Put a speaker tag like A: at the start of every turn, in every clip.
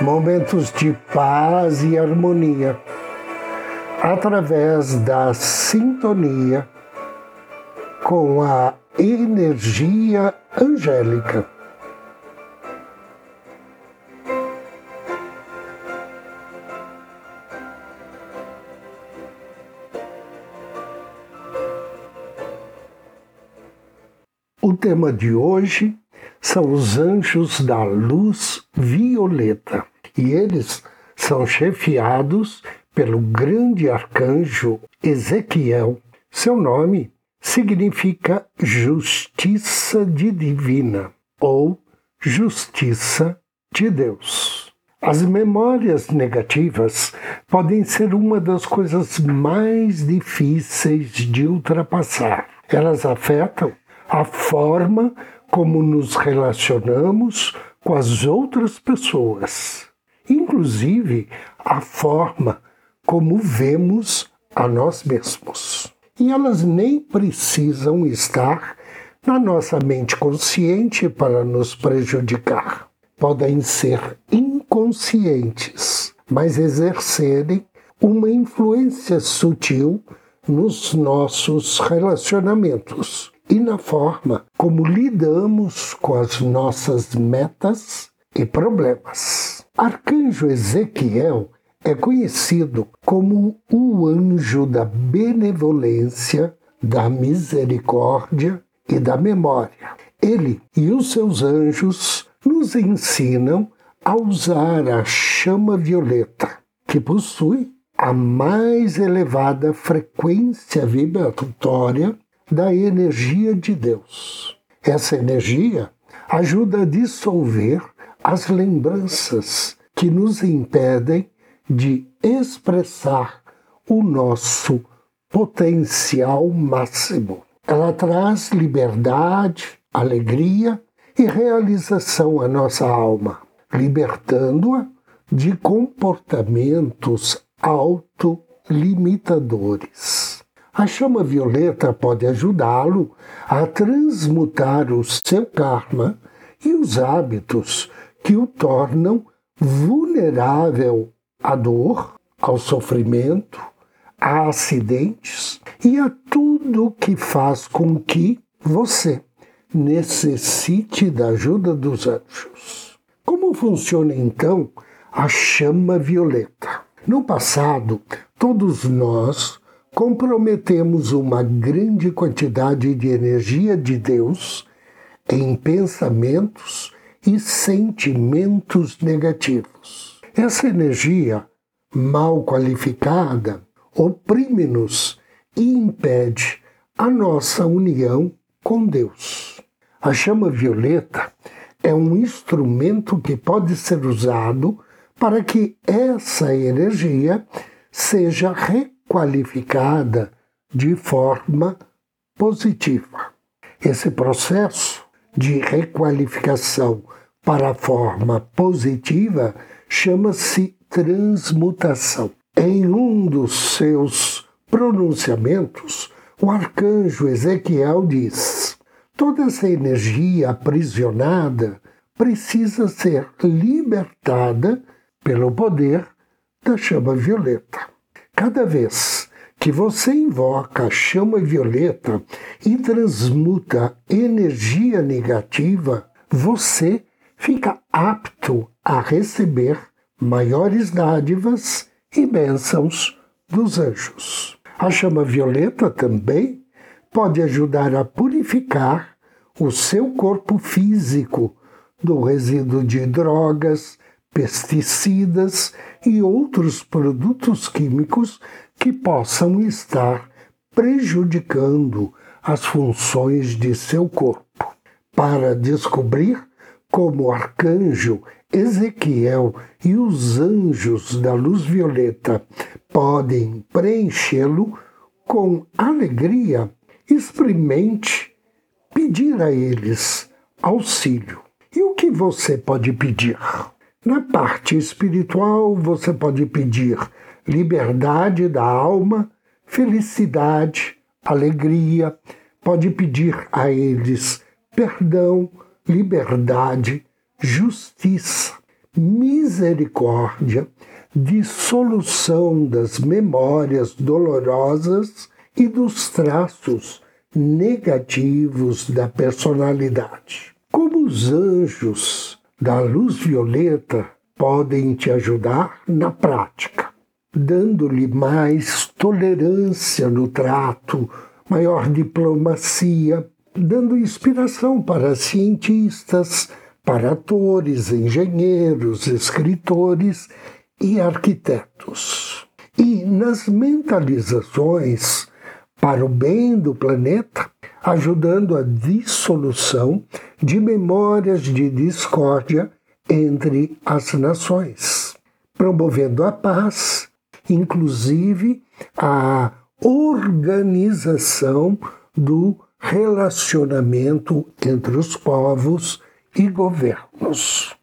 A: momentos de paz e harmonia através da sintonia com a energia angélica. O tema de hoje são os anjos da luz violeta e eles são chefiados pelo grande arcanjo Ezequiel. Seu nome significa justiça de divina ou justiça de Deus. As memórias negativas podem ser uma das coisas mais difíceis de ultrapassar. Elas afetam a forma como nos relacionamos com as outras pessoas, inclusive a forma como vemos a nós mesmos. E elas nem precisam estar na nossa mente consciente para nos prejudicar. Podem ser inconscientes, mas exercerem uma influência sutil nos nossos relacionamentos e na forma como lidamos com as nossas metas e problemas. Arcanjo Ezequiel é conhecido como o anjo da benevolência, da misericórdia e da memória. Ele e os seus anjos nos ensinam a usar a chama violeta, que possui a mais elevada frequência vibratória da energia de Deus. Essa energia ajuda a dissolver as lembranças que nos impedem de expressar o nosso potencial máximo. Ela traz liberdade, alegria e realização à nossa alma, libertando-a de comportamentos autolimitadores. A chama violeta pode ajudá-lo a transmutar o seu karma e os hábitos que o tornam vulnerável à dor, ao sofrimento, a acidentes e a tudo que faz com que você necessite da ajuda dos anjos. Como funciona então a chama violeta? No passado, todos nós comprometemos uma grande quantidade de energia de Deus em pensamentos e sentimentos negativos. Essa energia mal qualificada oprime-nos e impede a nossa união com Deus. A chama violeta é um instrumento que pode ser usado para que essa energia seja qualificada de forma positiva. Esse processo de requalificação para a forma positiva chama-se transmutação. Em um dos seus pronunciamentos, o arcanjo Ezequiel diz: toda essa energia aprisionada precisa ser libertada pelo poder da chama violeta. Cada vez que você invoca a chama violeta e transmuta energia negativa, você fica apto a receber maiores dádivas e bênçãos dos anjos. A chama violeta também pode ajudar a purificar o seu corpo físico do resíduo de drogas, pesticidas e outros produtos químicos que possam estar prejudicando as funções de seu corpo. Para descobrir como o arcanjo Ezequiel e os anjos da luz violeta podem preenchê-lo com alegria, experimente pedir a eles auxílio. E o que você pode pedir? Na parte espiritual, você pode pedir liberdade da alma, felicidade, alegria, pode pedir a eles perdão, liberdade, justiça, misericórdia, dissolução das memórias dolorosas e dos traços negativos da personalidade. Como os anjos da luz violeta podem te ajudar na prática, dando-lhe mais tolerância no trato, maior diplomacia, dando inspiração para cientistas, para atores, engenheiros, escritores e arquitetos. E nas mentalizações para o bem do planeta, ajudando a dissolução de memórias de discórdia entre as nações, promovendo a paz, inclusive a organização do relacionamento entre os povos e governos.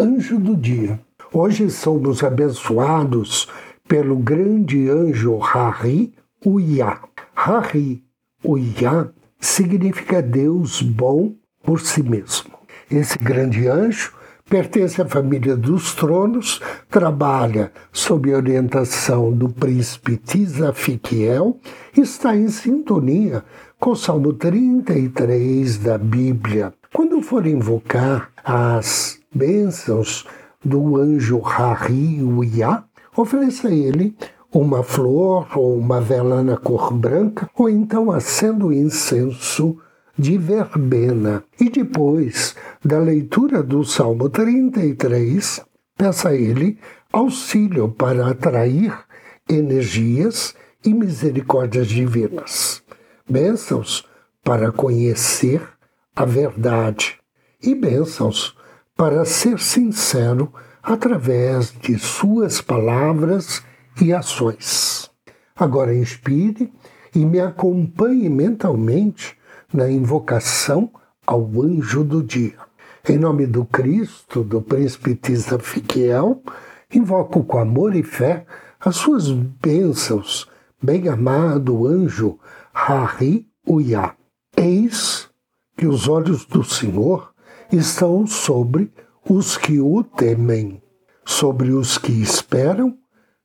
A: Anjo do dia. Hoje somos abençoados pelo grande anjo Hari Uya. Hari Uya significa Deus bom por si mesmo. Esse grande anjo pertence à família dos tronos, trabalha sob orientação do príncipe Tisafiquiel, está em sintonia com o Salmo 33 da Bíblia. Quando for invocar as bênçãos do anjo Hari Uya, ofereça a ele uma flor ou uma vela na cor branca, ou então acenda o incenso de verbena. E depois da leitura do Salmo 33, peça a ele auxílio para atrair energias e misericórdias divinas. Bênçãos para conhecer a verdade e bênçãos para ser sincero através de suas palavras e ações. Agora inspire e me acompanhe mentalmente na invocação ao anjo do dia. Em nome do Cristo, do príncipe Fiquiel, invoco com amor e fé as suas bênçãos, bem-amado anjo Hari Uya. Eis que os olhos do Senhor estão sobre os que o temem, sobre os que esperam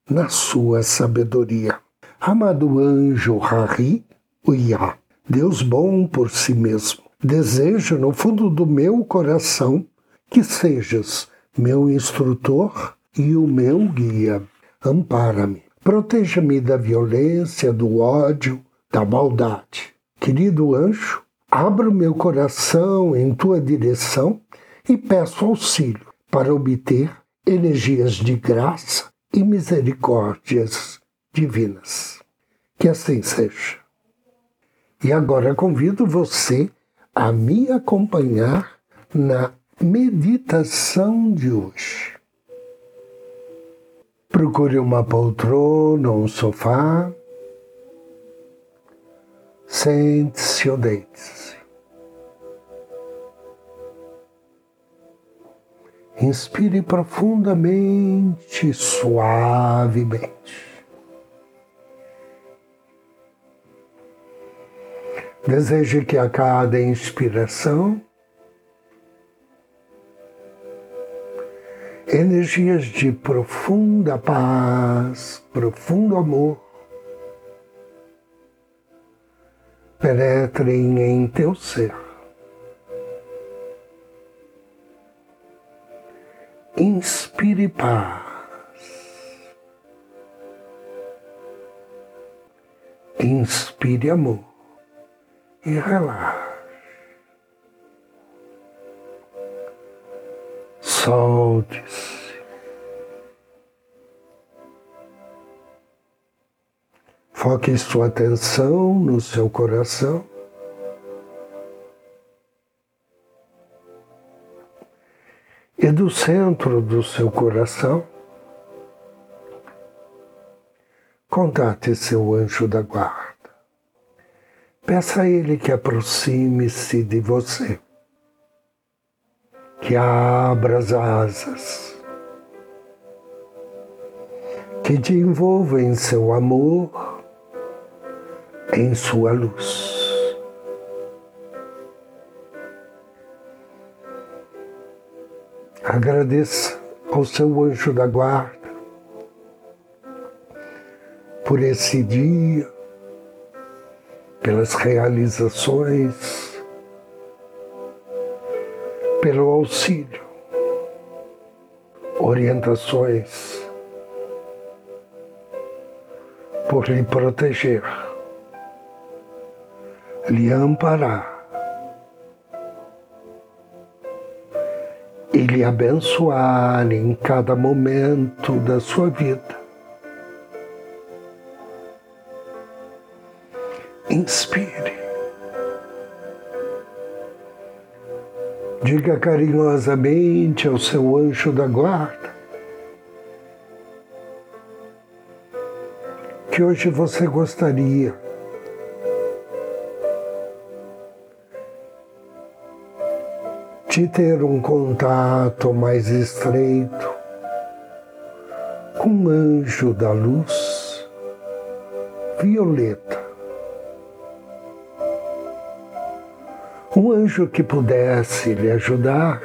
A: na sua sabedoria. Amado anjo Hari Uya, Deus bom por si mesmo. Desejo no fundo do meu coração que sejas meu instrutor e o meu guia. Ampara-me. Proteja-me da violência, do ódio, da maldade. Querido anjo, abro meu coração em tua direção e peço auxílio para obter energias de graça e misericórdias divinas. Que assim seja. E agora convido você a me acompanhar na meditação de hoje. Procure uma poltrona ou um sofá. Sente-se ou deite-se. Inspire profundamente, suavemente. Deseje que a cada inspiração energias de profunda paz, profundo amor penetrem em teu ser. Inspire paz. Inspire amor e relaxe. Solte-se. Foque sua atenção no seu coração. E do centro do seu coração, contate seu anjo da guarda. Peça a ele que aproxime-se de você, que abra as asas, que te envolva em seu amor, em sua luz. Agradeça ao seu anjo da guarda por esse dia, pelas realizações, pelo auxílio, orientações, por lhe proteger, lhe amparar e lhe abençoar em cada momento da sua vida. Inspire. Diga carinhosamente ao seu anjo da guarda que hoje você gostaria de ter um contato mais estreito com um anjo da luz violeta. Um anjo que pudesse lhe ajudar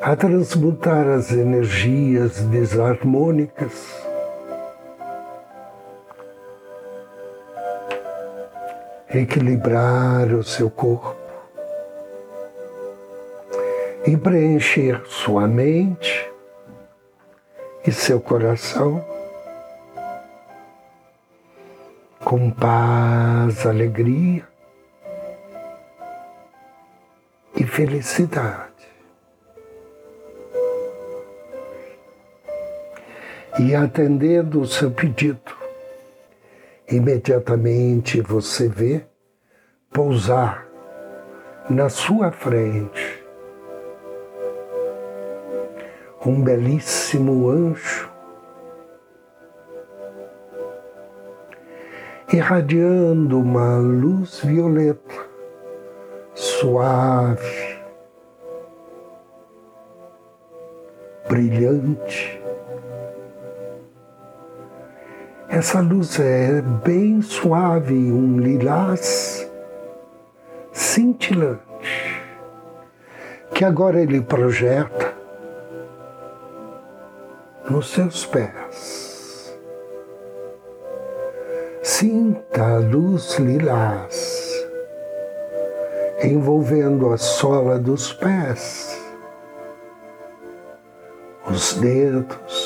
A: a transmutar as energias desarmônicas equilibrar o seu corpo e preencher sua mente e seu coração com paz, alegria e felicidade. E atendendo o seu pedido, imediatamente você vê pousar na sua frente um belíssimo anjo irradiando uma luz violeta suave, brilhante Essa luz é bem suave, um lilás cintilante, que agora ele projeta nos seus pés. Sinta a luz lilás envolvendo a sola dos pés, os dedos,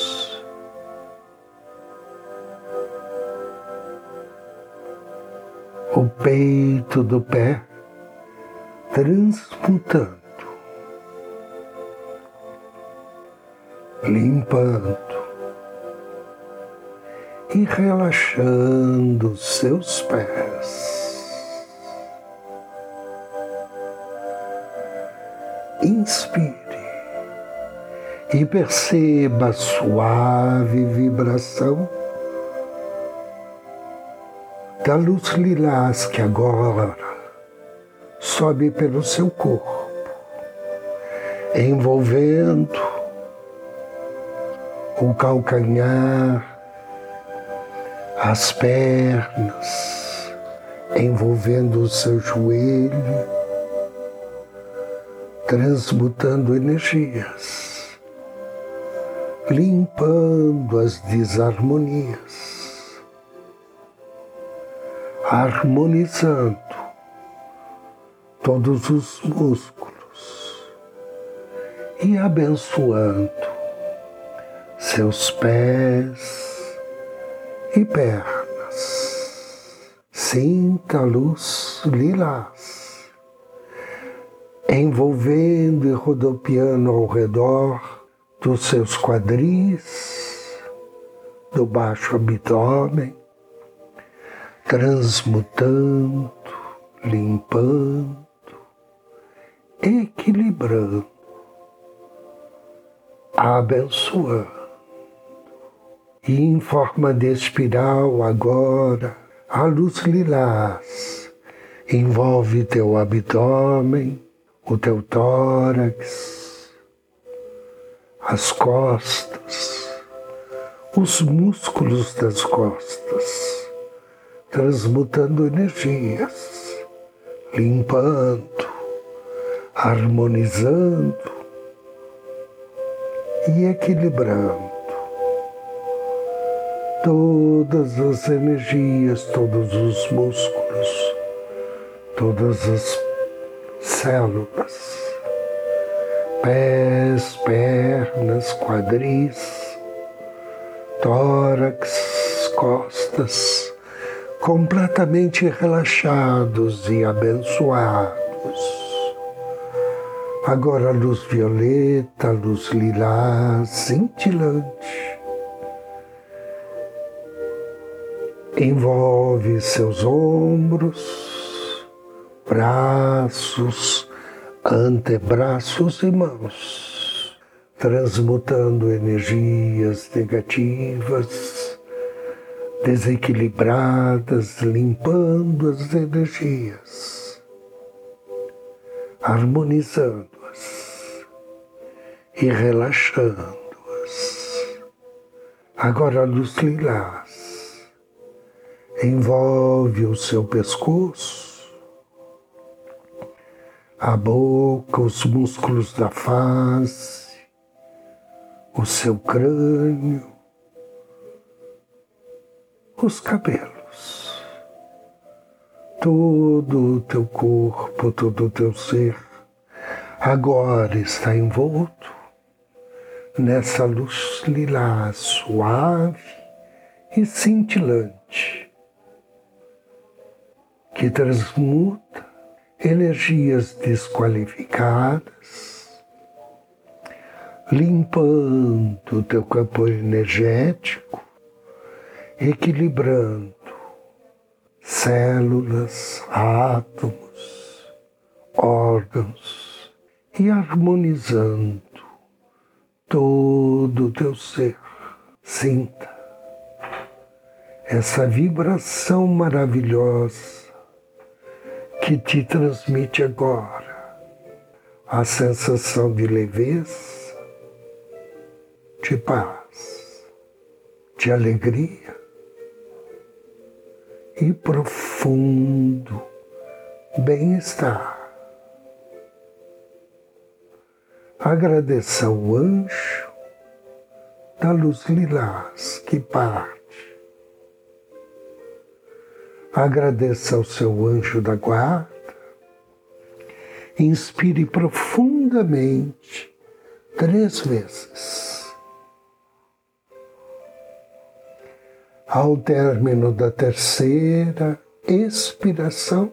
A: peito do pé, transmutando, limpando e relaxando seus pés. Inspire e perceba a suave vibração da luz lilás que agora sobe pelo seu corpo, envolvendo o calcanhar, as pernas, envolvendo o seu joelho, transmutando energias, limpando as desarmonias harmonizando todos os músculos e abençoando seus pés e pernas. Sinta a luz lilás envolvendo e rodopiando ao redor dos seus quadris, do baixo abdômen, transmutando, limpando equilibrando, abençoando. E em forma de espiral agora, a luz lilás envolve teu abdômen, o teu tórax, as costas, os músculos das costas, transmutando energias, limpando, harmonizando e equilibrando todas as energias, todos os músculos, todas as células, pés, pernas, quadris, tórax, costas, completamente relaxados e abençoados. Agora a luz violeta, a luz lilás, cintilante envolve seus ombros, braços, antebraços e mãos, transmutando energias negativas, desequilibradas, limpando as energias, harmonizando-as e relaxando-as. Agora a luz lilás envolve o seu pescoço, a boca, os músculos da face, o seu crânio, os cabelos, todo o teu corpo, todo o teu ser, agora está envolto nessa luz lilás suave e cintilante que transmuta energias desqualificadas, limpando o teu campo energético, equilibrando células, átomos, órgãos e harmonizando todo o teu ser. Sinta essa vibração maravilhosa que te transmite agora a sensação de leveza, de paz, de alegria e profundo bem-estar. Agradeça ao anjo da luz lilás que parte Agradeça ao seu anjo da guarda. Inspire profundamente três vezes. Ao término da terceira expiração,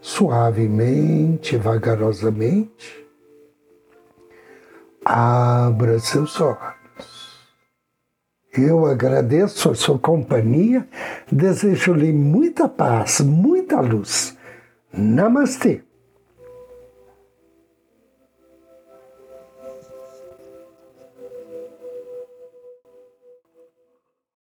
A: suavemente, vagarosamente, abra seus olhos. Eu agradeço a sua companhia, desejo-lhe muita paz, muita luz. Namastê.